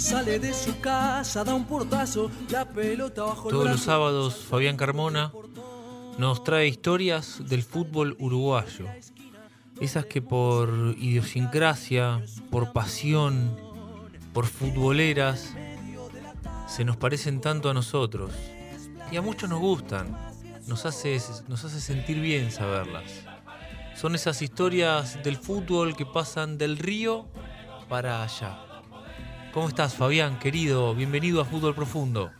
Sale de su casa, da un portazo, la pelota bajo Todos los sábados, Fabián Carmona nos trae historias del fútbol uruguayo. Esas que por idiosincrasia, por pasión, por futboleras, se nos parecen tanto a nosotros. Y a muchos nos gustan. Nos hace, nos hace sentir bien saberlas. Son esas historias del fútbol que pasan del río para allá. ¿Cómo estás, Fabián, querido? Bienvenido a Fútbol Profundo.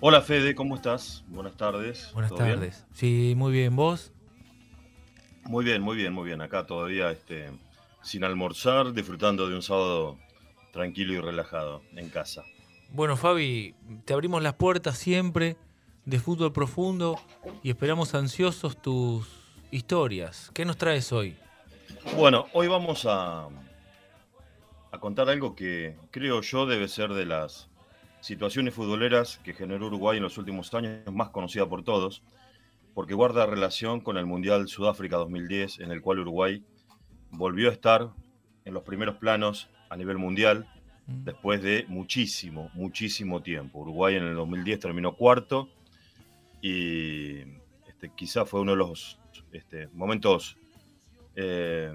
Hola, Fede, ¿cómo estás? Buenas tardes. Buenas tardes. Sí, muy bien. ¿Vos? Muy bien, muy bien, muy bien. Acá todavía este, sin almorzar, disfrutando de un sábado tranquilo y relajado en casa. Bueno, Fabi, te abrimos las puertas siempre de fútbol profundo y esperamos ansiosos tus historias. ¿Qué nos traes hoy? Bueno, hoy vamos a, a contar algo que creo yo debe ser de las situaciones futboleras que generó Uruguay en los últimos años, más conocida por todos, porque guarda relación con el Mundial Sudáfrica 2010, en el cual Uruguay volvió a estar en los primeros planos a nivel mundial mm. después de muchísimo, muchísimo tiempo. Uruguay en el 2010 terminó cuarto y este, quizá fue uno de los este, momentos eh,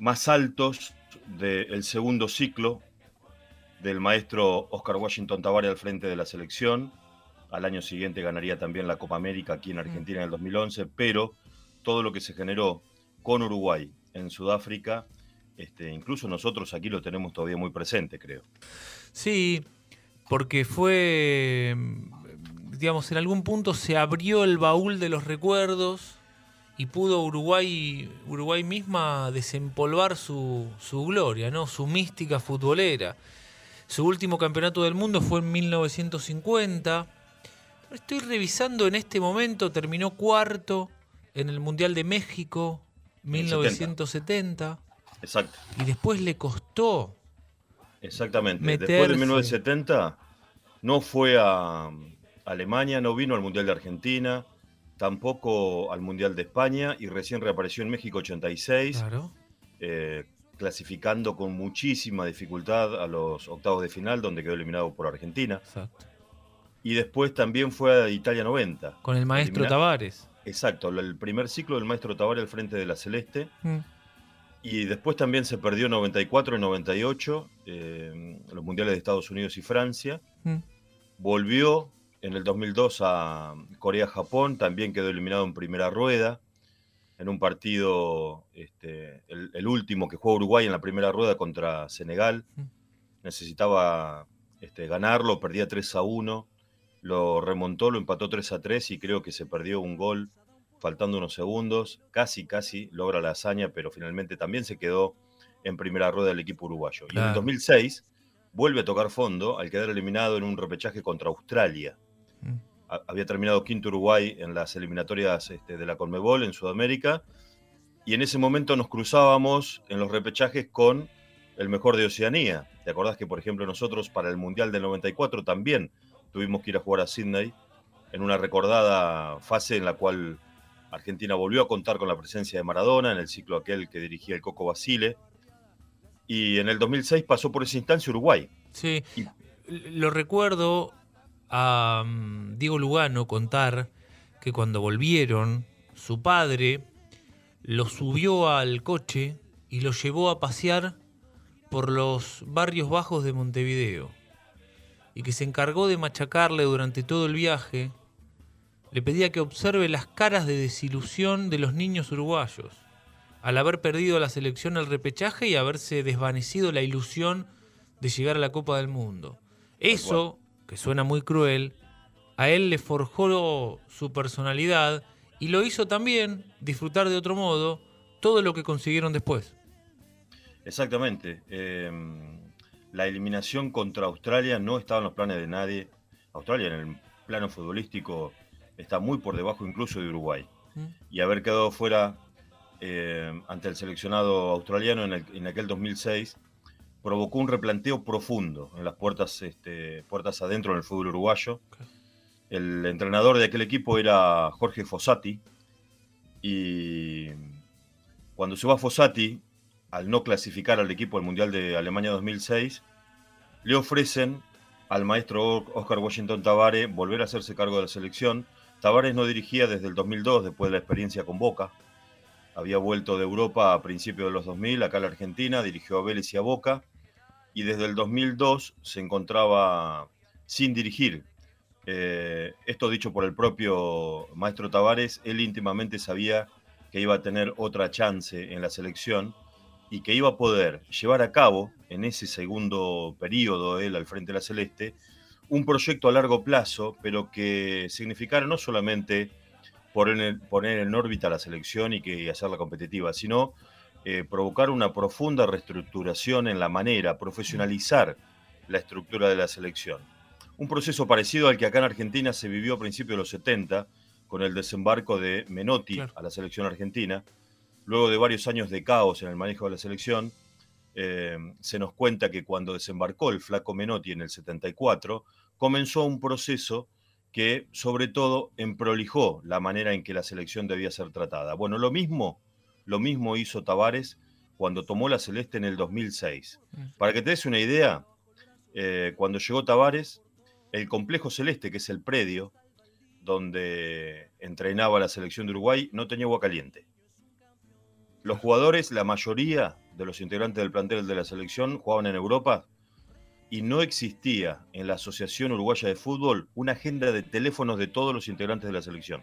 más altos del segundo ciclo del maestro Oscar Washington Tavares al frente de la selección. Al año siguiente ganaría también la Copa América aquí en mm. Argentina en el 2011, pero todo lo que se generó con Uruguay en Sudáfrica, este, incluso nosotros aquí lo tenemos todavía muy presente, creo. Sí, porque fue, digamos, en algún punto se abrió el baúl de los recuerdos y pudo Uruguay, Uruguay misma desempolvar su, su gloria, ¿no? su mística futbolera. Su último campeonato del mundo fue en 1950. Estoy revisando en este momento, terminó cuarto en el Mundial de México, 1970. Exacto. Y después le costó. Exactamente. Después de 1970 no fue a Alemania, no vino al Mundial de Argentina, tampoco al Mundial de España y recién reapareció en México 86, eh, clasificando con muchísima dificultad a los octavos de final, donde quedó eliminado por Argentina. Exacto. Y después también fue a Italia 90. Con el maestro Tavares. Exacto, el primer ciclo del maestro Tavares al frente de la Celeste. Mm. Y después también se perdió en 94 y 98, eh, los mundiales de Estados Unidos y Francia. Mm. Volvió en el 2002 a Corea-Japón, también quedó eliminado en primera rueda, en un partido, este, el, último que jugó Uruguay en la primera rueda contra Senegal. Necesitaba este, ganarlo, perdía 3 a 1, lo remontó, lo empató 3 a 3 y creo que se perdió un gol faltando unos segundos. Casi, casi logra la hazaña, pero finalmente también se quedó en primera rueda del equipo uruguayo. Y en el 2006 vuelve a tocar fondo al quedar eliminado en un repechaje contra Australia. Mm. Había terminado quinto Uruguay en las eliminatorias este, de la Conmebol en Sudamérica. Y en ese momento nos cruzábamos en los repechajes con el mejor de Oceanía. ¿Te acordás que, por ejemplo, nosotros para el Mundial del 94 también tuvimos que ir a jugar a Sydney en una recordada fase en la cual Argentina volvió a contar con la presencia de Maradona en el ciclo aquel que dirigía el Coco Basile. Y en el 2006 pasó por esa instancia Uruguay. Sí, lo recuerdo a mm, Diego Lugano contar que cuando volvieron, su padre lo subió al coche y lo llevó a pasear por los barrios bajos de Montevideo y que se encargó de machacarle durante todo el viaje, le pedía que observe las caras de desilusión de los niños uruguayos al haber perdido la selección al repechaje y haberse desvanecido la ilusión de llegar a la Copa del Mundo. Eso que suena muy cruel, a él le forjó su personalidad y lo hizo también disfrutar de otro modo todo lo que consiguieron después. Exactamente. Em, la eliminación contra Australia no estaba en los planes de nadie. Australia en el plano futbolístico está muy por debajo incluso de Uruguay. Mm. Y haber quedado fuera em, ante el seleccionado australiano en, en aquel 2006 provocó un replanteo profundo en las puertas, este, puertas adentro del fútbol uruguayo. El entrenador de aquel equipo era Jorge Fossati y cuando se va Fossati, al no clasificar al equipo del Mundial de Alemania 2006, le ofrecen al maestro Oscar Washington Tavares volver a hacerse cargo de la selección. Tavares no dirigía desde el 2002, después de la experiencia con Boca. Había vuelto de Europa a principios de los 2000, acá a la Argentina, dirigió a Vélez y a Boca, y desde el 2002 se encontraba sin dirigir. Eh, esto dicho por el propio maestro Tavares, él íntimamente sabía que iba a tener otra chance en la selección y que iba a poder llevar a cabo en ese segundo periodo, él al frente de la Celeste, un proyecto a largo plazo, pero que significara no solamente poner, en órbita la selección y que hacerla competitiva, sino eh, provocar una profunda reestructuración en la manera, profesionalizar la estructura de la selección. Un proceso parecido al que acá en Argentina se vivió a principios de los 70, con el desembarco de Menotti a la selección argentina. Luego de varios años de caos en el manejo de la selección, eh, se nos cuenta que cuando desembarcó el flaco Menotti en el 74, comenzó un proceso que sobre todo emprolijó la manera en que la selección debía ser tratada. Bueno, lo mismo, lo mismo hizo Tavares cuando tomó la Celeste en el 2006. Mm. Para que te des una idea, eh, cuando llegó Tavares, el complejo celeste, que es el predio, donde entrenaba la selección de Uruguay, no tenía agua caliente. Los jugadores, la mayoría de los integrantes del plantel de la selección jugaban en Europa y no existía en la Asociación Uruguaya de Fútbol una agenda de teléfonos de todos los integrantes de la selección.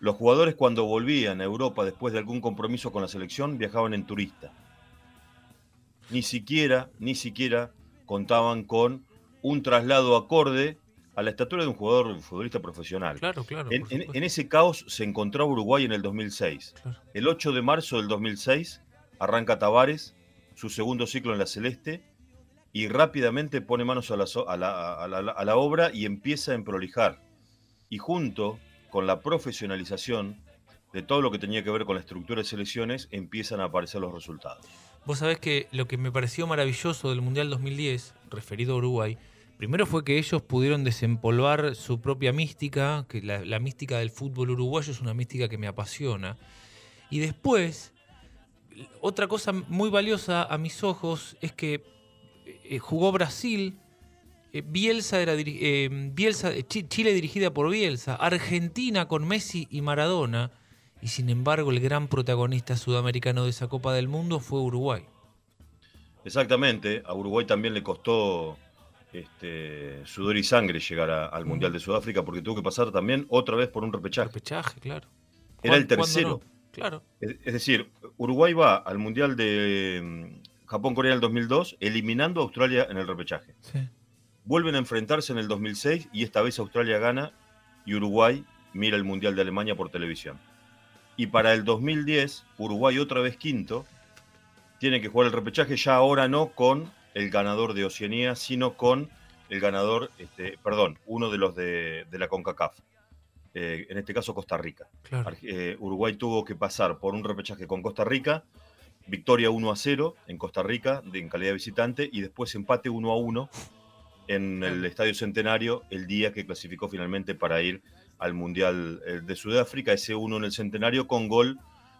Los jugadores cuando volvían a Europa después de algún compromiso con la selección viajaban en turista. Ni siquiera, ni siquiera contaban con un traslado acorde a la estatura de un jugador futbolista profesional. Claro, claro. En, ese caos se encontraba Uruguay en el 2006. El 8 de marzo del 2006 arranca Tavares, su segundo ciclo en la Celeste, y rápidamente pone manos a la, obra y empieza a emprolijar. Y junto con la profesionalización de todo lo que tenía que ver con la estructura de selecciones, empiezan a aparecer los resultados. Vos sabés que lo que me pareció maravilloso del Mundial 2010, referido a Uruguay, Primero fue que ellos pudieron desempolvar su propia mística, que la, mística del fútbol uruguayo es una mística que me apasiona. Y después, otra cosa muy valiosa a mis ojos es que eh, jugó Brasil, eh, Bielsa era eh, Bielsa, Chile dirigida por Bielsa, Argentina con Messi y Maradona, y sin embargo el gran protagonista sudamericano de esa Copa del Mundo fue Uruguay. Exactamente, a Uruguay también le costó este, sudor y sangre llegar al Mundial de Sudáfrica porque tuvo que pasar también otra vez por un repechaje. Repechaje, claro. Era el tercero. Claro. Es, decir, Uruguay va al Mundial de mm, Japón-Corea en el 2002, eliminando a Australia en el repechaje. Vuelven a enfrentarse en el 2006 y esta vez Australia gana y Uruguay mira el Mundial de Alemania por televisión. Y para el 2010, Uruguay otra vez quinto, tiene que jugar el repechaje ya ahora no con el ganador de Oceanía, sino con el ganador, este, perdón, uno de los de, la CONCACAF. Eh, en este caso Costa Rica. Eh, Uruguay tuvo que pasar por un repechaje con Costa Rica, victoria 1 a 0 en Costa Rica en calidad de visitante y después empate 1 a 1 en el Estadio Centenario el día que clasificó finalmente para ir al Mundial eh, de Sudáfrica, ese 1 en el Centenario con gol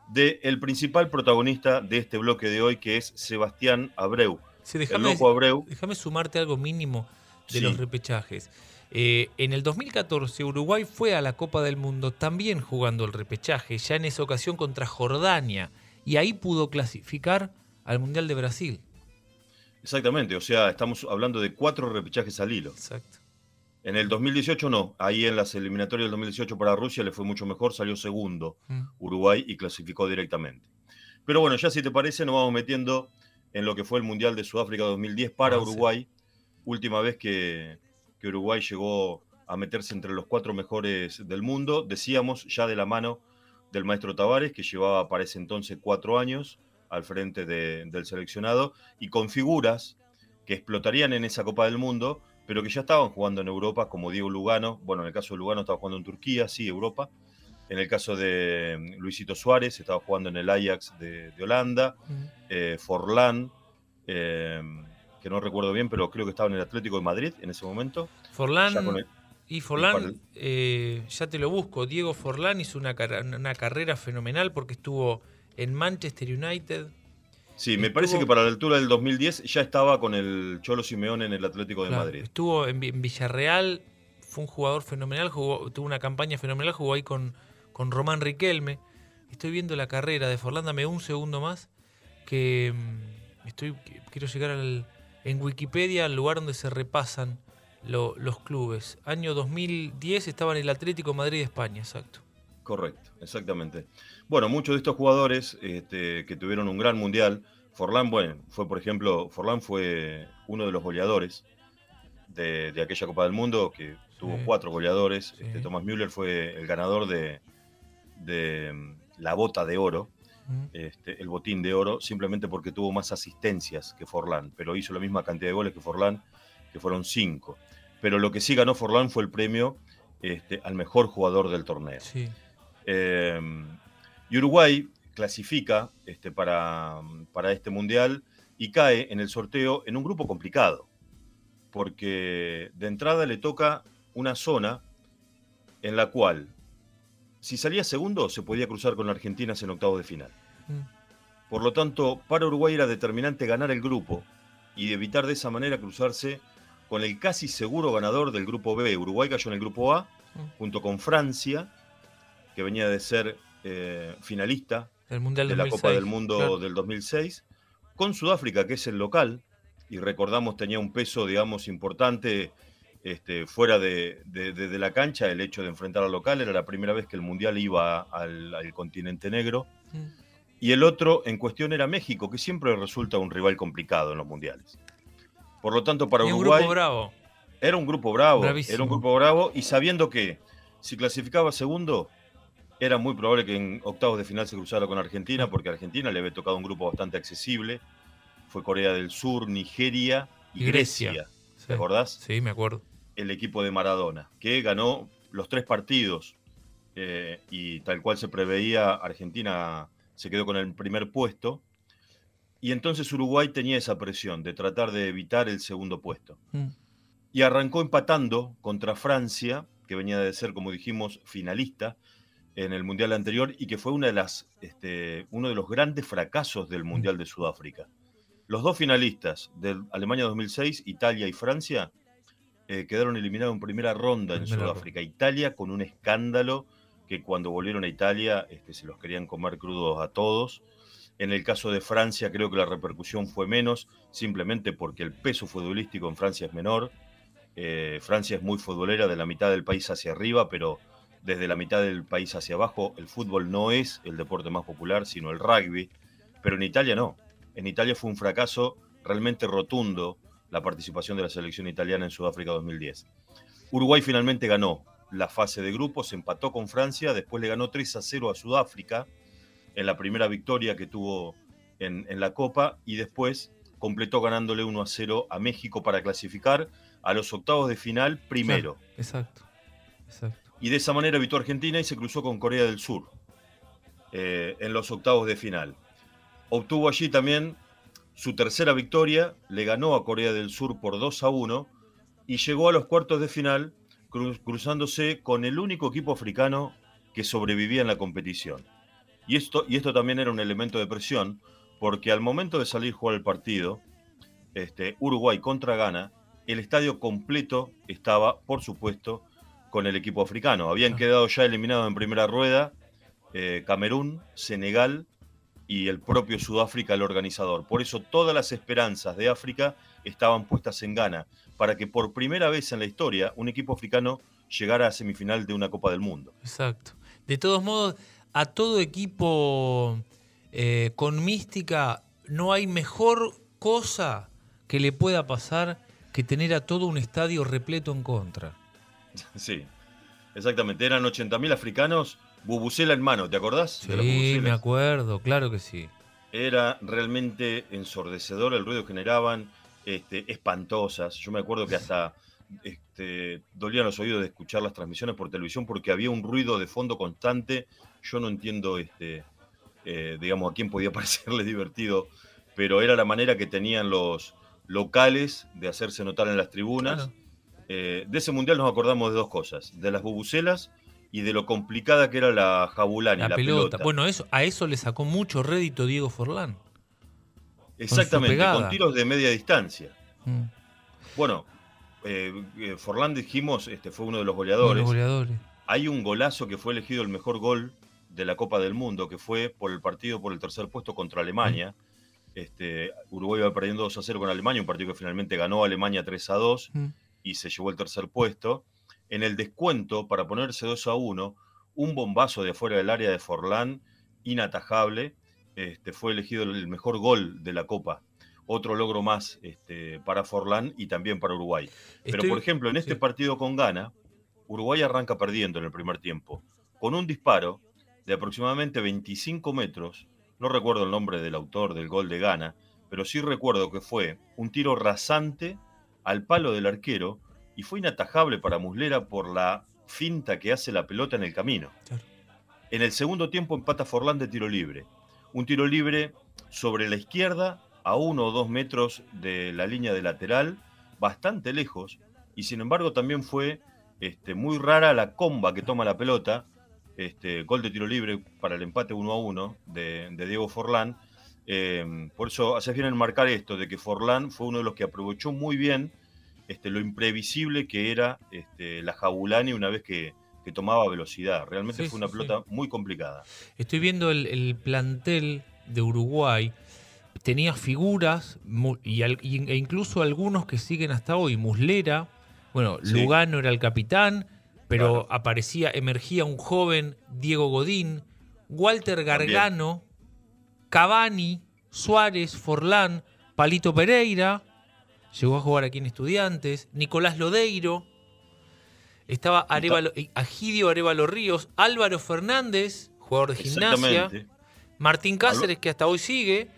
del el principal protagonista de este bloque de hoy que es Sebastián Abreu, déjame, sumarte algo mínimo de los repechajes. Eh, en el 2014 Uruguay fue a la Copa del Mundo también jugando el repechaje, ya en esa ocasión contra Jordania, y ahí pudo clasificar al Mundial de Brasil. Exactamente, o sea, estamos hablando de cuatro repechajes al hilo. Exacto. En el 2018 no, ahí en las eliminatorias del 2018 para Rusia le fue mucho mejor, salió segundo mm. Uruguay y clasificó directamente. Pero bueno, ya si te parece nos vamos metiendo en lo que fue el Mundial de Sudáfrica 2010 para ah, Uruguay. Última vez que, Uruguay llegó a meterse entre los cuatro mejores del mundo. Decíamos ya de la mano del maestro Tavares, que llevaba para ese entonces cuatro años al frente del seleccionado, y con figuras que explotarían en esa Copa del Mundo, pero que ya estaban jugando en Europa, como Diego Lugano. Bueno, en el caso de Lugano estaba jugando en Turquía, sí, Europa. En el caso de mm, Luisito Suárez, estaba jugando en el Ajax de, Holanda. Eh, Forlán, eh, que no recuerdo bien, pero creo que estaba en el Atlético de Madrid en ese momento. Forlán. y Forlán, eh, ya te lo busco. Diego Forlán hizo una, una, carrera fenomenal porque estuvo en Manchester United, Sí, me parece que para la altura del 2010 ya estaba con el Cholo Simeone en el Atlético de Madrid. Estuvo en, Villarreal, fue un jugador fenomenal, jugó, tuvo una campaña fenomenal, jugó ahí con, con Román Riquelme. Estoy viendo la carrera de Forlán, dame un segundo más, que mm, estoy quiero llegar al, en Wikipedia al lugar donde se repasan los clubes. Año 2010 estaba en el Atlético Madrid de España, exacto. Correcto, exactamente. Bueno, muchos de estos jugadores este, que tuvieron un gran mundial, Forlán, bueno, fue por ejemplo, Forlán fue uno de los goleadores de, aquella Copa del Mundo, que tuvo cuatro goleadores. Este, Thomas Müller fue el ganador de, mm, la bota de oro, este, el botín de oro, simplemente porque tuvo más asistencias que Forlán, pero hizo la misma cantidad de goles que Forlán, que fueron cinco. Pero lo que sí ganó Forlán fue el premio este, al mejor jugador del torneo. Sí. Em, y Uruguay clasifica este, para, para este mundial y cae en el sorteo en un grupo complicado, porque de entrada le toca una zona en la cual, si salía segundo, se podía cruzar con la Argentina en octavos de final. Mm. Por lo tanto, para Uruguay era determinante ganar el grupo y evitar de esa manera cruzarse con el casi seguro ganador del grupo B. Uruguay cayó en el grupo A, mm. junto con Francia, que venía de ser eh, finalista de la Copa del Mundo del 2006, con Sudáfrica, que es el local, y recordamos tenía un peso, digamos, importante este, fuera de, la cancha, el hecho de enfrentar al local, era la primera vez que el Mundial iba al, continente negro. Mm. Y el otro en cuestión era México, que siempre resulta un rival complicado en los mundiales. Por lo tanto, para Uruguay. bravo. Era un grupo bravo. Era un grupo bravo. Y sabiendo que si clasificaba segundo, era muy probable que en octavos de final se cruzara con Argentina, porque a Argentina le había tocado un grupo bastante accesible. Fue Corea del Sur, Nigeria y, Grecia. ¿Te acordás? Sí, me acuerdo. El equipo de Maradona, que ganó los tres partidos eh, y tal cual se preveía, Argentina se quedó con el primer puesto. Y entonces Uruguay tenía esa presión de tratar de evitar el segundo puesto. Mm. Y arrancó empatando contra Francia, que venía de ser, como dijimos, finalista en el Mundial anterior y que fue una de las, este, uno de los grandes fracasos del Mundial de Sudáfrica. Los dos finalistas de Alemania 2006, Italia y Francia, eh, quedaron eliminados en primera ronda en Sudáfrica. Italia con un escándalo que cuando volvieron a Italia este, se los querían comer crudos a todos. En el caso de Francia creo que la repercusión fue menos, simplemente porque el peso futbolístico en Francia es menor. Eh, Francia es muy futbolera de la mitad del país hacia arriba, pero desde la mitad del país hacia abajo, el fútbol no es el deporte más popular, sino el rugby, pero en Italia no. En Italia fue un fracaso realmente rotundo la participación de la selección italiana en Sudáfrica 2010. Uruguay finalmente ganó la fase de grupos, empató con Francia, después le ganó 3 a 0 a Sudáfrica en la primera victoria que tuvo en, la Copa y después completó ganándole 1 a 0 a México para clasificar a los octavos de final primero. exacto, exacto y de esa manera evitó Argentina y se cruzó con Corea del Sur eh, en los octavos de final. Obtuvo allí también su tercera victoria, le ganó a Corea del Sur por 2 a 1 y llegó a los cuartos de final cruzándose con el único equipo africano que sobrevivía en la competición. Y esto, y esto también era un elemento de presión, porque al momento de salir a jugar el partido, este, Uruguay contra Ghana, el estadio completo estaba, por supuesto, con el equipo africano. Habían ah. quedado ya eliminados en primera rueda eh, Camerún, Senegal y el propio Sudáfrica, el organizador. Por eso todas las esperanzas de África estaban puestas en Ghana, para que por primera vez en la historia un equipo africano llegara a semifinal de una Copa del Mundo. Exacto. De todos modos, a todo equipo eh, con mística no hay mejor cosa que le pueda pasar que tener a todo un estadio repleto en contra. Sí, exactamente. Eran 80.000 africanos, bubucela en mano, ¿te acordás? Sí, me acuerdo, claro que sí. Era realmente ensordecedor el ruido que generaban, este, espantosas. Yo me acuerdo que hasta este, dolían los oídos de escuchar las transmisiones por televisión porque había un ruido de fondo constante. Yo no entiendo, este, eh, digamos, a quién podía parecerle divertido, pero era la manera que tenían los locales de hacerse notar en las tribunas. Eh, de ese mundial nos acordamos de dos cosas, de las bubucelas y de lo complicada que era la jabulani, la, pelota. Bueno, eso, a eso le sacó mucho rédito Diego Forlán. Exactamente, con, tiros de media distancia. Mm. Bueno, eh, eh, Forlán dijimos, este fue uno de los de goleadores. los goleadores. Hay un golazo que fue elegido el mejor gol de la Copa del Mundo, que fue por el partido por el tercer puesto contra Alemania. Este, Uruguay iba perdiendo 2 a 0 con Alemania, un partido que finalmente ganó Alemania 3 a 2 Mm. Y se llevó el tercer puesto. En el descuento, para ponerse 2 a 1, un bombazo de afuera del área de Forlán, inatajable, este, fue elegido el mejor gol de la Copa. Otro logro más este, para Forlán y también para Uruguay. Pero, por ejemplo, en este sí. partido con Ghana, Uruguay arranca perdiendo en el primer tiempo, con un disparo de aproximadamente 25 metros. No recuerdo el nombre del autor del gol de Ghana, pero sí recuerdo que fue un tiro rasante al palo del arquero y fue inatajable para Muslera por la finta que hace la pelota en el camino. Claro. En el segundo tiempo empata Forlán de tiro libre. Un tiro libre sobre la izquierda, a uno o dos metros de la línea de lateral, bastante lejos, y sin embargo también fue este, muy rara la comba que toma la pelota, este, gol de tiro libre para el empate 1 a 1 de, de Diego Forlán. Eh, por eso hace bien en marcar esto, de que Forlán fue uno de los que aprovechó muy bien este, lo imprevisible que era este, la Jabulani una vez que, que tomaba velocidad. Realmente Sí, fue una sí, sí. pelota muy complicada. Estoy viendo el, el plantel de Uruguay. Tenía figuras y, e incluso algunos que siguen hasta hoy. Muslera, bueno. Lugano era el capitán, pero Claro. aparecía, emergía un joven Diego Godín, Walter Gargano, Cavani, Suárez, Forlán, Palito Pereira, llegó a jugar aquí en Estudiantes, Nicolás Lodeiro, estaba Arevalo, eh, Agidio Arevalo Ríos, Álvaro Fernández, jugador de gimnasia. Martín Cáceres, que hasta hoy sigue,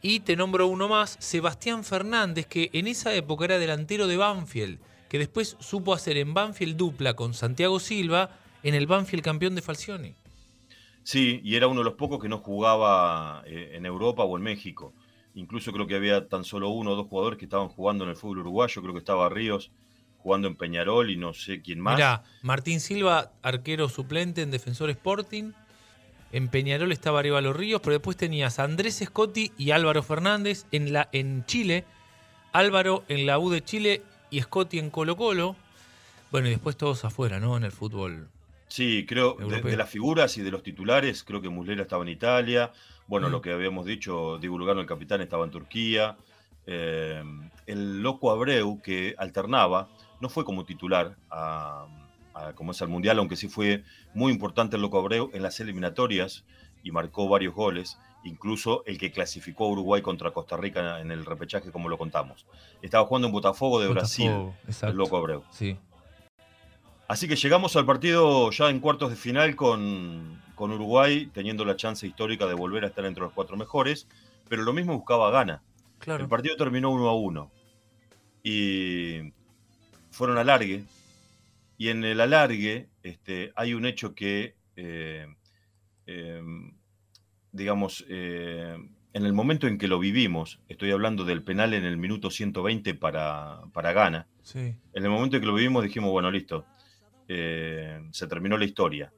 y te nombro uno más, Sebastián Fernández, que en esa época era delantero de Banfield, que después supo hacer en Banfield dupla con Santiago Silva en el Banfield campeón de Falcioni. Sí, y era uno de los pocos que no jugaba eh, en Europa o en México. Incluso creo que había tan solo uno o dos jugadores que estaban jugando en el fútbol uruguayo. Creo que estaba Ríos jugando en Peñarol y no sé quién más. Mirá, Martín Silva, arquero suplente en Defensor Sporting. En Peñarol estaba Arevalo Ríos, pero después tenías a Andrés Scotti y Álvaro Fernández en, la, en Chile. Álvaro en la U de Chile y Scotti en Colo Colo. Bueno, y después todos afuera, ¿no? En el fútbol. Sí, creo, de, de las figuras y de los titulares, creo que Muslera estaba en Italia. Bueno, Mm. lo que habíamos dicho, Lugano, el capitán, estaba en Turquía. Eh, el loco Abreu, que alternaba, no fue como titular a, a- como es al Mundial, aunque sí fue muy importante el loco Abreu en las eliminatorias y marcó varios goles, incluso el que clasificó a Uruguay contra Costa Rica en el repechaje, como lo contamos. Estaba jugando en Botafogo de Brasil, exacto. el loco Abreu. Sí. Así que llegamos al partido ya en cuartos de final con, con Uruguay, teniendo la chance histórica de volver a estar entre los cuatro mejores, pero lo mismo buscaba gana. Claro. El partido terminó 1 a 1 y fueron alargue. Y en el alargue este, hay un hecho que, eh, eh, digamos, eh, en el momento en que lo vivimos, estoy hablando del penal en el minuto 120 para, para Ghana, Sí. en el momento en que lo vivimos dijimos, bueno, listo, eh, se terminó la historia.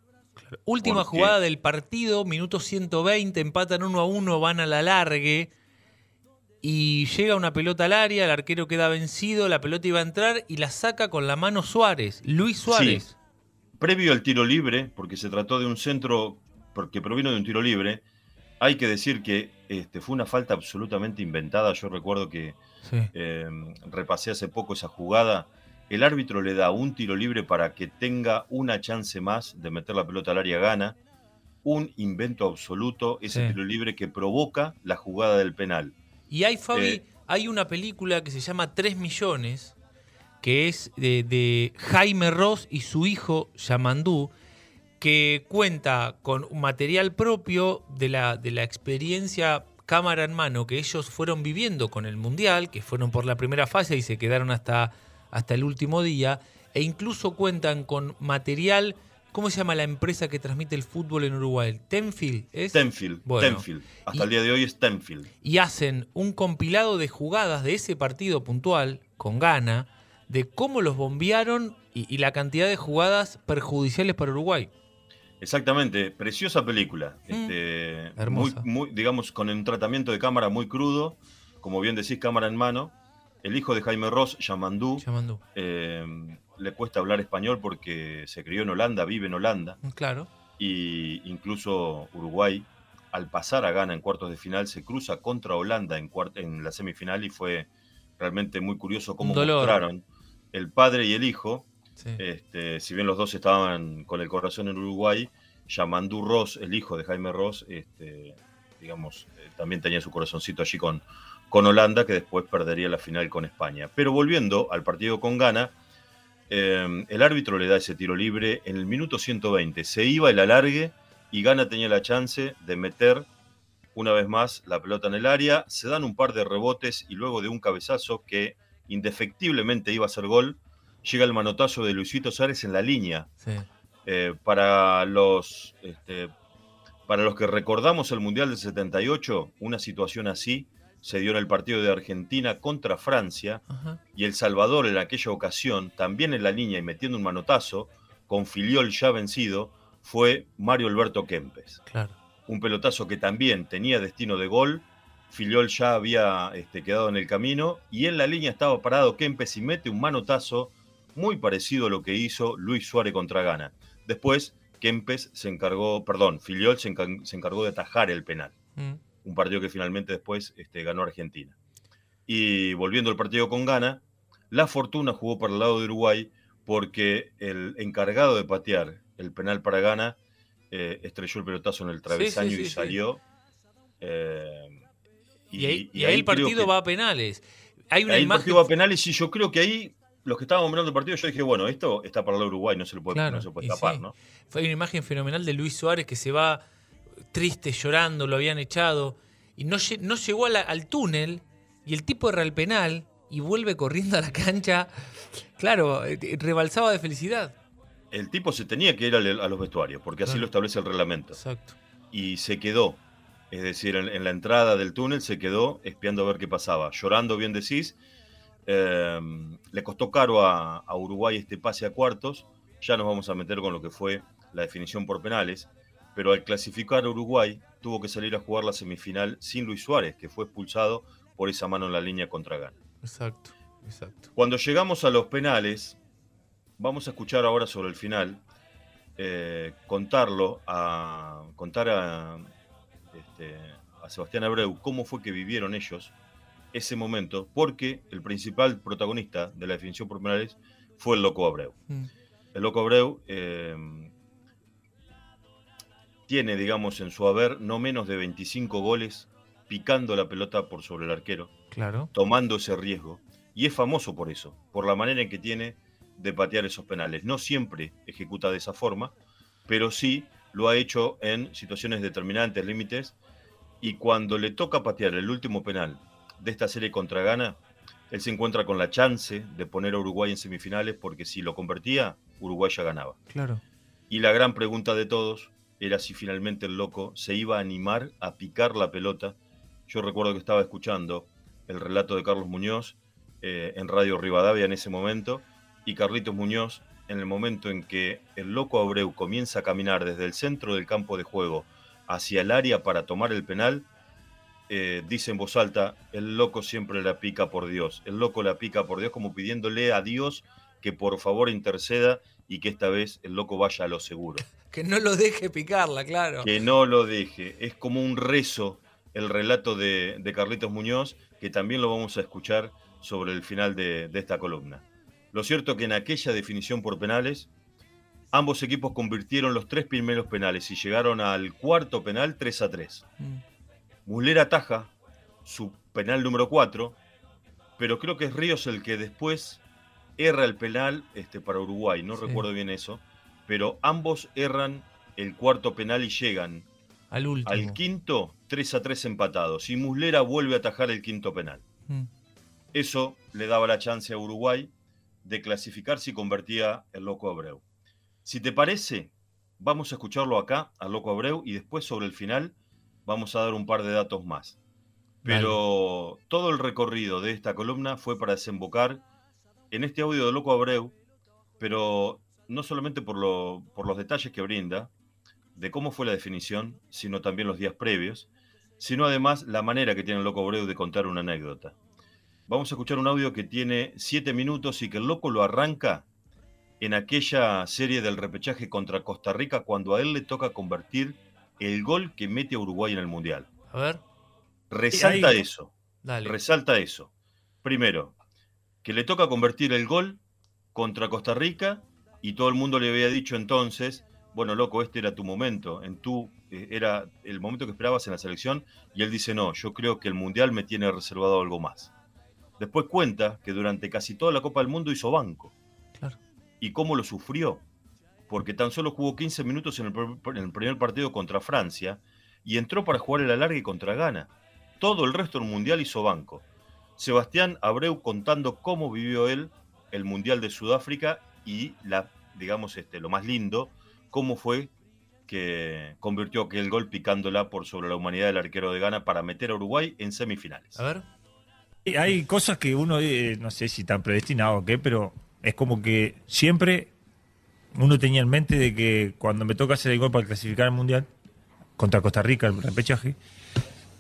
Última Porque- jugada del partido, minuto 120, empatan 1 a 1, van a la largue. Y llega una pelota al área, el arquero queda vencido, la pelota iba a entrar y la saca con la mano Suárez, Luis Suárez. Previo al tiro libre, porque se trató de un centro porque provino de un tiro libre, hay que decir que este, fue una falta absolutamente inventada. Yo recuerdo que Sí. eh, repasé hace poco esa jugada. El árbitro le da un tiro libre para que tenga una chance más de meter la pelota al área gana. Un invento absoluto, ese Sí. tiro libre que provoca la jugada del penal. Y hay, Fabi, Eh. hay una película que se llama 3 millones, que es de, de Jaime Ross y su hijo Yamandú, que cuenta con un material propio de la, de la experiencia cámara en mano que ellos fueron viviendo con el Mundial, que fueron por la primera fase y se quedaron hasta, hasta el último día, e incluso cuentan con material, ¿cómo se llama la empresa que transmite el fútbol en Uruguay? Tenfield, ¿es? Tenfield, Bueno, Tenfield. Hasta y- el día de hoy es Tenfield. y hacen un compilado de jugadas de ese partido puntual con Ghana, de cómo los bombearon y, y la cantidad de jugadas perjudiciales para Uruguay. Exactamente, preciosa película. Mm, Este, muy, hermosa. muy, digamos, con un tratamiento de cámara muy crudo, como bien decís, cámara en mano. El hijo de Jaime Ross, Yamandú, eh, le cuesta hablar español porque se crió en Holanda, vive en Holanda. Mm, claro. Y incluso Uruguay, al pasar a Ghana en cuartos de final, se cruza contra Holanda en, en la semifinal y fue realmente muy curioso cómo mostraron el padre y el hijo. Este, si bien los dos estaban con el corazón en Uruguay, Yamandú Ross, el hijo de Jaime Ross, este, digamos, eh, también tenía su corazoncito allí con, con Holanda, que después perdería la final con España. Pero volviendo al partido con Ghana, eh, el árbitro le da ese tiro libre en el minuto 120. Se iba el alargue y Ghana tenía la chance de meter una vez más la pelota en el área. Se dan un par de rebotes y luego de un cabezazo que indefectiblemente iba a ser gol, llega el manotazo de Luisito Suárez en la línea. Eh, para, los, este, para los que recordamos el Mundial del 78, una situación así se dio en el partido de Argentina contra Francia y El Salvador en aquella ocasión, también en la línea y metiendo un manotazo, con Filiol ya vencido, fue Mario Alberto Kempes. Un pelotazo que también tenía destino de gol, Filiol ya había este, quedado en el camino y en la línea estaba parado Kempes y mete un manotazo muy parecido a lo que hizo Luis Suárez contra Gana. Después, Kempes se encargó, perdón, Filiol se, encargó de atajar el penal. Mm un partido que finalmente después este, ganó Argentina. Y volviendo al partido con Ghana, la fortuna jugó para el lado de Uruguay porque el encargado de patear el penal para Ghana eh, estrelló el pelotazo en el travesaño y salió. Eh, y, ahí, el partido va a penales. Hay una ahí el partido va a penales y yo creo que ahí los que estábamos mirando el partido, yo dije, bueno, esto está para el Uruguay, no se lo puede, no se puede tapar, ¿no? Fue una imagen fenomenal de Luis Suárez que se va triste, llorando, lo habían echado, y no, no llegó al túnel, y el tipo erra el penal y vuelve corriendo a la cancha. Claro, eh, rebalsaba de felicidad. El tipo se tenía que ir a, los vestuarios, porque así lo establece el reglamento. Exacto. Y se quedó, es decir, en, la entrada del túnel se quedó espiando a ver qué pasaba, llorando, bien decís. Em, le costó caro a, a Uruguay este pase a cuartos. Ya nos vamos a meter con lo que fue la definición por penales pero al clasificar a Uruguay tuvo que salir a jugar la semifinal sin Luis Suárez, que fue expulsado por esa mano en la línea contra Ghana. Exacto, exacto. Cuando llegamos a los penales, vamos a escuchar ahora sobre el final, eh, contarlo a contar a, este, a Sebastián Abreu cómo fue que vivieron ellos ese momento, porque el principal protagonista de la definición por penales fue el Loco Abreu. Mm. El Loco Abreu eh, tiene, digamos, en su haber no menos de 25 goles picando la pelota por sobre el arquero, claro. tomando ese riesgo. Y es famoso por eso, por la manera en que tiene de patear esos penales. No siempre ejecuta de esa forma, pero sí lo ha hecho en situaciones determinantes, límites. Y cuando le toca patear el último penal de esta serie contra Ghana, él se encuentra con la chance de poner a Uruguay en semifinales porque si lo convertía, Uruguay ya ganaba. Claro. Y la gran pregunta de todos era si finalmente el loco se iba a animar a picar la pelota. Yo recuerdo que estaba escuchando el relato de Carlos Muñoz eh, en Radio Rivadavia en ese momento y Carlitos Muñoz en el momento en que el loco Abreu comienza a caminar desde el centro del campo de juego hacia el área para tomar el penal, eh, dice en voz alta, el loco siempre la pica por Dios, el loco la pica por Dios como pidiéndole a Dios que por favor interceda y que esta vez el loco vaya a lo seguro. Que no lo deje picarla, claro. Que no lo deje. Es como un rezo el relato de, Carlitos Muñoz, que también lo vamos a escuchar sobre el final de, esta columna. Lo cierto que en aquella definición por penales, ambos equipos convirtieron los tres primeros penales y llegaron al cuarto penal 3 a 3. Mm. Muller ataja su penal número 4, pero creo que es Ríos el que después erra el penal este, para Uruguay, no recuerdo bien eso, pero ambos erran el cuarto penal y llegan al, al quinto 3 a 3 empatados y Muslera vuelve a atajar el quinto penal. Mm. Eso le daba la chance a Uruguay de clasificar si convertía el Loco Abreu. Si te parece, vamos a escucharlo acá, al Loco Abreu, y después sobre el final vamos a dar un par de datos más. Pero todo el recorrido de esta columna fue para desembocar en este audio de Loco Abreu, pero no solamente por, por los detalles que brinda, de cómo fue la definición, sino también los días previos. sino además la manera que tiene el loco Abreu de contar una anécdota. Vamos a escuchar un audio que tiene siete minutos y que el loco lo arranca en aquella serie del repechaje contra Costa Rica cuando a él le toca convertir el gol que mete a Uruguay en el Mundial. A ver. Resalta eso. Resalta eso. Primero, que le toca convertir el gol contra Costa Rica y todo el mundo le había dicho entonces, bueno, loco, este era tu momento, en tu eh, era el momento que esperabas en la selección y él dice, "No, yo creo que el Mundial me tiene reservado algo más." Después cuenta que durante casi toda la Copa del Mundo hizo banco. Claro. ¿Y cómo lo sufrió? Porque tan solo jugó 15 minutos en el, primer partido contra Francia y entró para jugar el alargue contra Ghana. Todo el resto del Mundial hizo banco. Sebastián Abreu contando cómo vivió él el Mundial de Sudáfrica y la, digamos, este, lo más lindo, cómo fue que convirtió aquel gol picándola por sobre la humanidad del arquero de Ghana para meter a Uruguay en semifinales. A ver. Hay cosas que uno, eh, no sé si están predestinados o qué, pero es como que siempre uno tenía en mente de que cuando me toca hacer el gol para clasificar al Mundial, contra Costa Rica, el repechaje,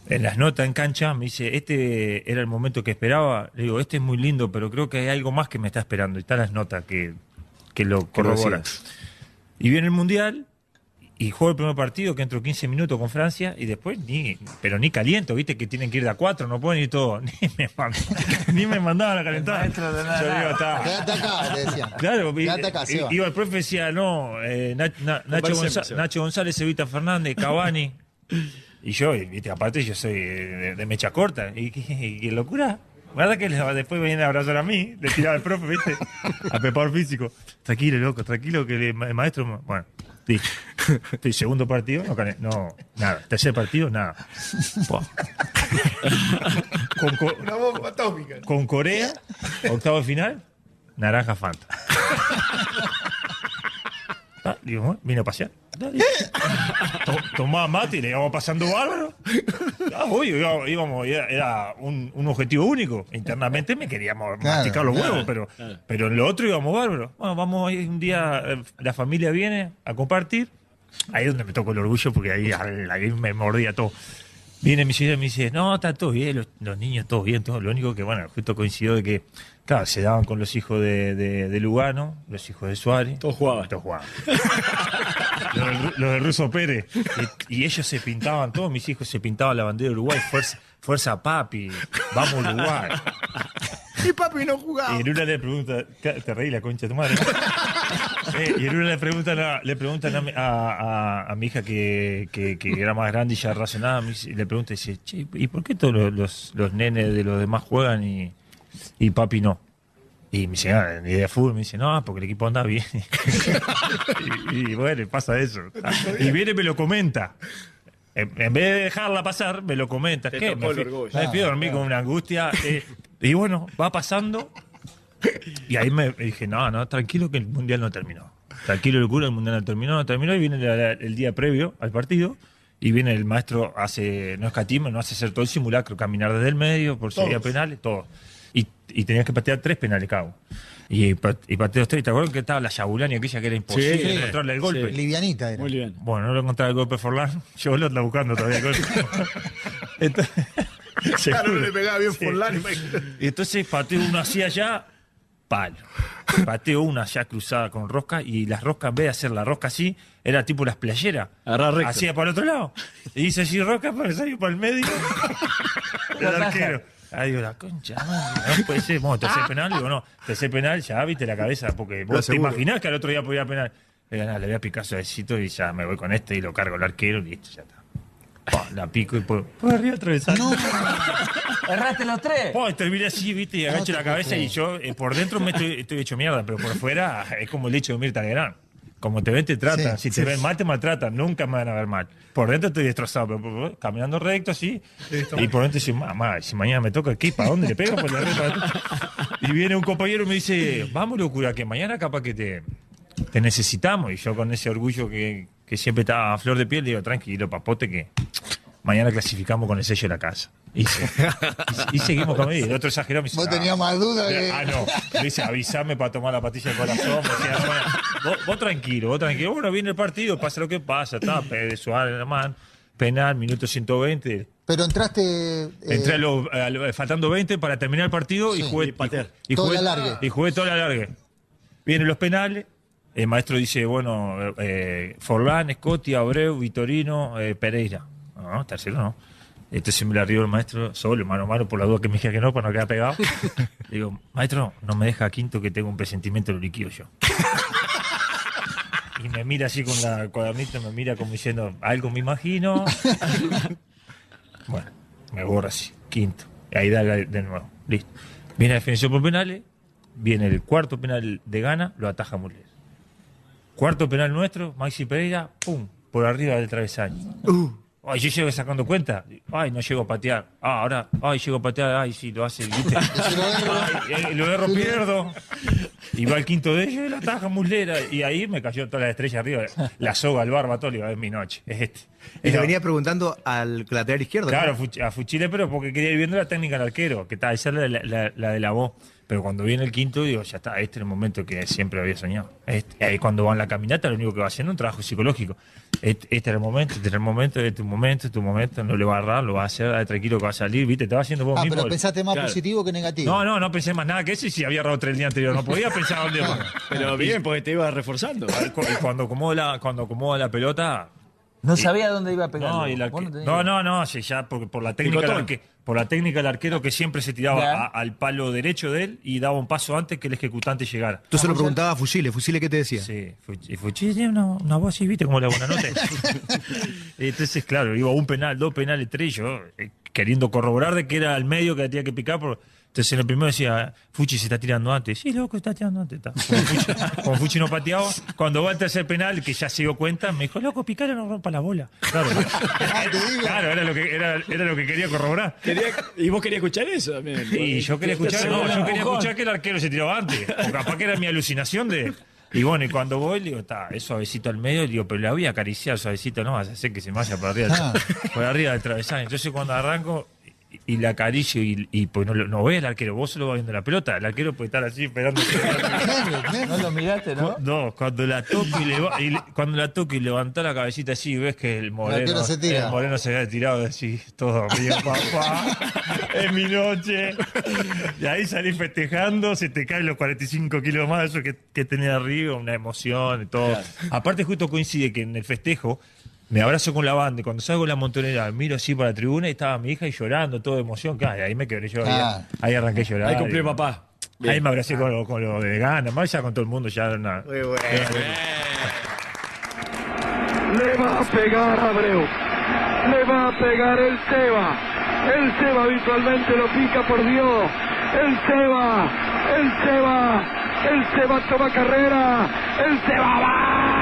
en las notas en cancha me dice, este era el momento que esperaba. Le digo, este es muy lindo, pero creo que hay algo más que me está esperando. Y están las notas que, que lo corroboran. Y viene el Mundial y juego el primer partido que entro 15 minutos con Francia y después ni, pero ni caliento, viste que tienen que ir de a cuatro, no pueden ir todo, ni me, ni me mandaban a calentar. Yo digo, está. Quédate acá, le decía. Claro, acá, iba el profe decía, no, eh, Nacho, González, Evita Fernández, Cavani. y yo, viste, aparte yo soy de, mecha corta. Y qué locura. ¿Verdad que después viene a abrazar a mí? Le tiraba el profe, ¿viste? A preparar físico. Tranquilo, loco, tranquilo, que el maestro. Bueno, Sí. segundo partido, no, no, nada. Tercer partido, nada. con, Una bomba atómica. Con Corea, octavo final, naranja Fanta. Ah, digo, vine a pasear. Tomaba mate y le íbamos pasando bárbaro. Ah, íbamos, era, un, objetivo único. Internamente me queríamos masticar los huevos, pero, pero en lo otro íbamos bárbaro. Bueno, vamos un día, eh, la familia viene a compartir. Ahí es donde me tocó el orgullo, porque ahí, ahí me mordía todo. Viene mi señora y me dice, no, está todo bien, los, niños todos bien, todo. Lo único que, bueno, justo coincidió de que, claro, se daban con los hijos de, de, Lugano, los hijos de Suárez. Todos jugaban. Todos jugaban. los, de Russo Pérez. Y, ellos se pintaban, todos mis hijos se pintaban la bandera de Uruguay, fuerza, fuerza papi, vamos Uruguay. Y papi no jugaba. Y en una le pregunta, te reí la concha de tu madre. Eh, y en una le preguntan, a, le preguntan a, mi hija que, era más grande y ya razonaba, y le pregunta, dice, che, ¿y por qué todos los, los, nenes de los demás juegan y, y papi no? Y me dice, ah, ni de fútbol, me dice, no, porque el equipo anda bien. y, bueno, pasa eso. Y viene y me lo comenta. En, vez de dejarla pasar, me lo comenta. ¿Qué? Me, fui, me a dormir con una angustia. Eh, y bueno, va pasando. Y ahí me dije, no, no, tranquilo que el mundial no terminó. Tranquilo, el culo, el mundial no terminó, no terminó. Y viene el, día previo al partido. Y viene el maestro, hace, no escatima, no hace hacer todo el simulacro, caminar desde el medio, por si había penales, todo. Y, y tenías que patear tres penales cada uno. Y, y pateó tres. ¿Te acuerdas que estaba la Yabulani aquella que era imposible encontrarle el golpe? Livianita era. Muy bien. Bueno, no lo encontraba el golpe Forlán. Yo lo ando buscando todavía. Entonces, claro, le pegaba bien Forlán. Y entonces pateó uno hacia allá, palo. Pateó una allá cruzada con rosca y las roscas, en vez de hacer la rosca así, era tipo las playeras. Hacía para el otro lado. Y hice así rosca para salir para el medio. el arquero. Ahí digo, la concha, no puede ser. Bueno, tercer penal, digo, no, tercer penal, ya viste la cabeza, porque vos te imaginás que al otro día podía penal. Le, le voy a picar suavecito y ya me voy con este y lo cargo al arquero y listo, ya está. la pico y por, por arriba atravesar. No, erraste los tres. Oh, terminé así, viste, y agacho la cabeza y yo eh, por dentro me estoy, estoy, hecho mierda, pero por fuera es como el hecho de Mirta Legrand. Como te ven, te tratan. si te ven mal, te maltratan. Nunca me van a ver mal. Por dentro estoy destrozado, pero caminando recto así. Y por dentro dice, mamá, si mañana me toca aquí, ¿para dónde le pego? Por la y viene un compañero y me dice, vamos, locura, que mañana capaz que te, te necesitamos. Y yo con ese orgullo que, que siempre estaba a flor de piel, digo, tranquilo, papote, que mañana clasificamos con el sello de la casa. Y, seguimos con él. El otro exageró. Me dice, ¿Vos tenías más dudas? Que... Ah, no. Me dice, avísame para tomar la patilla del corazón. vos, tranquilo, vos tranquilo. Bueno, viene el partido, pasa lo que pasa. Está Pérez, Suárez, man. penal, minuto 120. Pero entraste. eh, Entré a lo- a lo- faltando 20 para terminar el partido y jugué, Y patear. y Todo jugué- la largue. Y jugué toda la largue. Vienen los penales. El maestro dice, bueno, eh, Forlán, Scotti, Abreu, Vitorino, eh, Pereira. No, tercero no. Entonces me la río el maestro solo, mano a mano, por la duda que me dije que no, para no quedar pegado. Le digo, maestro, no me deja quinto que tengo un presentimiento de lo liquido yo. Y me mira así con la cuadernita, me mira como diciendo, algo me imagino. Bueno, me borra así, quinto. Y ahí da de nuevo, listo. Viene la definición por penales, viene el cuarto penal de gana, lo ataja Muller. Cuarto penal nuestro, Maxi Pereira, pum, por arriba del travesaño. Ay, yo llego sacando cuenta. Ay, no llego a patear. Ah, ahora, ay, llego a patear. Ay, sí, lo hace, ¿viste? Ay, eh, lo erro, pierdo. Y va el quinto de ellos y la taja muslera. Y ahí me cayó toda la estrella arriba. La soga, el barba, todo. le digo, es mi noche. Es este. Y le venía preguntando al lateral izquierdo. Claro, a Fuchile, pero porque quería ir viendo la técnica del arquero, que está, esa es la, la- la- la de la voz. Pero cuando viene el quinto, digo, ya está, este es el momento que siempre había soñado. Este, y ahí cuando va en la caminata, lo único que va haciendo es un trabajo psicológico. Este, este era el momento, este era el momento, este es tu momento, este es tu momento, no le va a agarrar, lo va a hacer, dale, tranquilo que va a salir, viste, te va haciendo vos Ah, mismo. pero pensaste más Claro. positivo que negativo. No, no, no pensé más nada que eso y si había errado tres el día anterior, no podía pensar dónde iba. Pero bien, porque te iba reforzando. Y cu- y cuando acomoda la, cuando acomoda la pelota, No sabía dónde iba a pegar. No, y no, no, no, sí, ya por la técnica del arque- por la técnica del arquero que siempre se tiraba a- al palo derecho de él y daba un paso antes que el ejecutante llegara. Tú se lo preguntabas a Fusile. ¿Fusile qué te decía? Sí, Fuchi tenía una, una voz así, viste, como la buena nota. Entonces, claro, iba un penal, dos penales, tres, yo eh, queriendo corroborar de que era el medio que tenía que picar. Por... Entonces en el primero decía, Fuchi se está tirando antes. Sí, loco, está tirando antes. está. Como, Fuchi, como Fuchi no pateaba, cuando va al tercer penal, que ya se dio cuenta, me dijo, loco, picalo no rompa la bola. Claro, claro era, lo que, era, era lo que quería corroborar. Quería- y vos querías escuchar eso también. Y yo quería escuchar, no, yo quería escuchar que el arquero se tiraba antes. O capaz que era mi alucinación de. Y bueno, y cuando voy, le digo, está, es suavecito al medio, le digo, pero la voy a acariciar suavecito, no vas a hacer que se vaya por arriba, Ah. por arriba del travesaño. Entonces cuando arranco y, la acaricio y, y pues no, lo- no ve el arquero, vos solo vas viendo la pelota, el arquero puede estar así esperando. No lo miraste, ¿no? No, cuando la toco y, leva- y le- cuando la toco y levantó la cabecita así, ves que el moreno, se tira. el moreno se había tirado así, todo mío, papá, es mi noche. Y ahí salí festejando, se te caen los 45 kilos más eso que, que tenía arriba, una emoción y todo. Aparte justo coincide que en el festejo me abrazo con la banda y cuando salgo de la montonera miro así para la tribuna y estaba mi hija y llorando, todo de emoción. Claro, ahí me quebré yo, ahí- Ah. ahí, arranqué a llorar. Ahí cumplió papá. Ahí me abracé con lo, con lo de gana, más ya con todo el mundo, ya una- Muy bueno. Le va a pegar Abreu. Le va a pegar el Seba. El Seba habitualmente lo pica por Dios. El Seba. El Seba. El Seba toma carrera. El Seba va.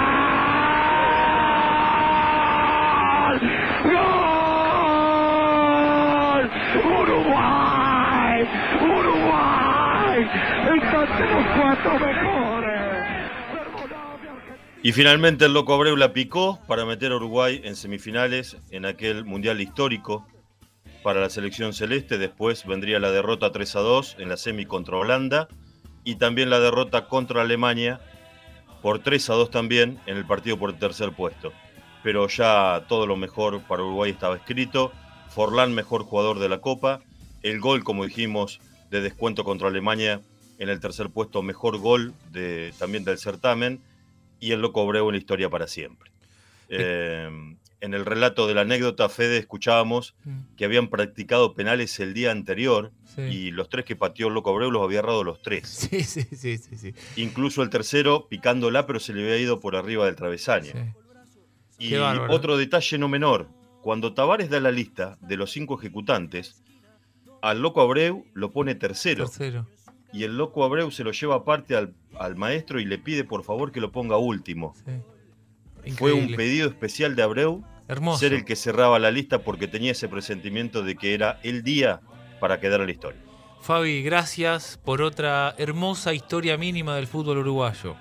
Y finalmente el Loco Abreu la picó para meter a Uruguay en semifinales en aquel Mundial histórico para la selección celeste. Después vendría la derrota 3 a 2 en la semi contra Holanda y también la derrota contra Alemania por 3 a 2 también en el partido por el tercer puesto. Pero ya todo lo mejor para Uruguay estaba escrito. Forlán mejor jugador de la Copa. El gol, como dijimos, de descuento contra Alemania en el tercer puesto, mejor gol de, también del certamen y el Loco Abreu en la historia para siempre. Eh, en el relato de la anécdota, Fede, escuchábamos que habían practicado penales el día anterior Sí. y los tres que pateó el Loco Abreu los había errado los tres. Sí, sí, sí, sí, sí. Incluso el tercero picándola, pero se le había ido por arriba del travesaño. sí. Y otro detalle no menor, cuando Tavares da la lista de los cinco ejecutantes, al Loco Abreu lo pone tercero. Tercero. Y el Loco Abreu se lo lleva aparte al, al maestro y le pide por favor que lo ponga último. Sí. Fue un pedido especial de Abreu Hermoso. ser el que cerraba la lista porque tenía ese presentimiento de que era el día para quedar en la historia. Fabi, gracias por otra hermosa historia mínima del fútbol uruguayo.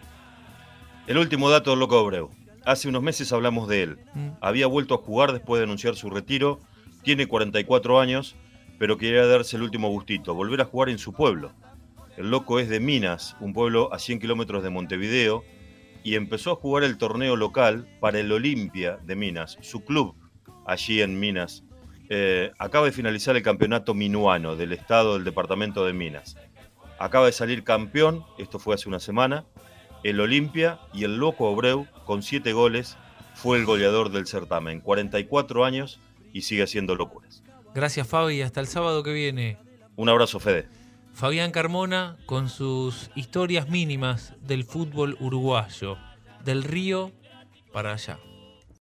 El último dato del Loco Abreu. Hace unos meses hablamos de él. Mm. Había vuelto a jugar después de anunciar su retiro. Tiene 44 años, pero quería darse el último gustito, volver a jugar en su pueblo. El loco es de Minas, un pueblo a 100 kilómetros de Montevideo, y empezó a jugar el torneo local para el Olimpia de Minas, su club. allí en Minas. Eh, acaba de finalizar el campeonato minuano del estado del departamento de Minas. Acaba de salir campeón, esto fue hace una semana, el Olimpia y el Loco Obreu, con siete goles, fue el goleador del certamen. 44 años y sigue haciendo locuras. Gracias, Fabi. Hasta el sábado que viene. Un abrazo, Fede. Fabián Carmona con sus historias mínimas del fútbol uruguayo, del río para allá.